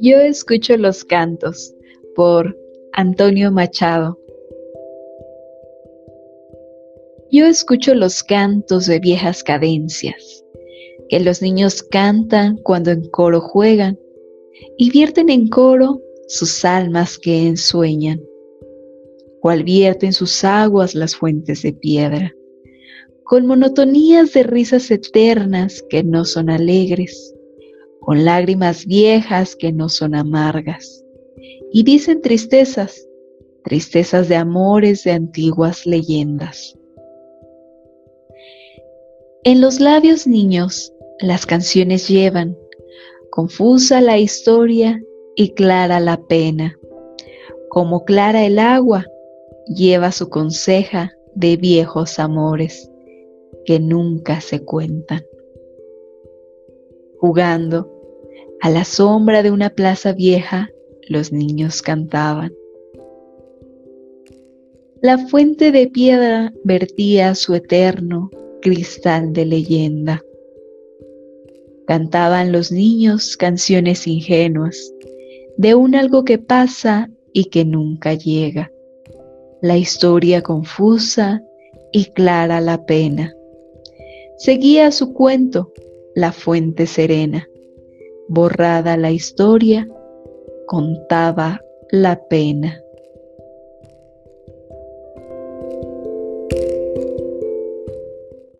Yo escucho los cantos por Antonio Machado. Yo escucho los cantos de viejas cadencias, que los niños cantan cuando en coro juegan y vierten en coro sus almas que ensueñan, cual vierten sus aguas las fuentes de piedra, con monotonías de risas eternas que no son alegres con lágrimas viejas que no son amargas, y dicen tristezas, tristezas de amores de antiguas leyendas. En los labios niños las canciones llevan, confusa la historia y clara la pena. Como clara el agua, lleva su conseja de viejos amores que nunca se cuentan jugando. A la sombra de una plaza vieja, los niños cantaban. La fuente de piedra vertía su eterno cristal de leyenda. Cantaban los niños canciones ingenuas de un algo que pasa y que nunca llega. La historia confusa y clara la pena. Seguía su cuento la fuente serena. Borrada la historia, contaba la pena.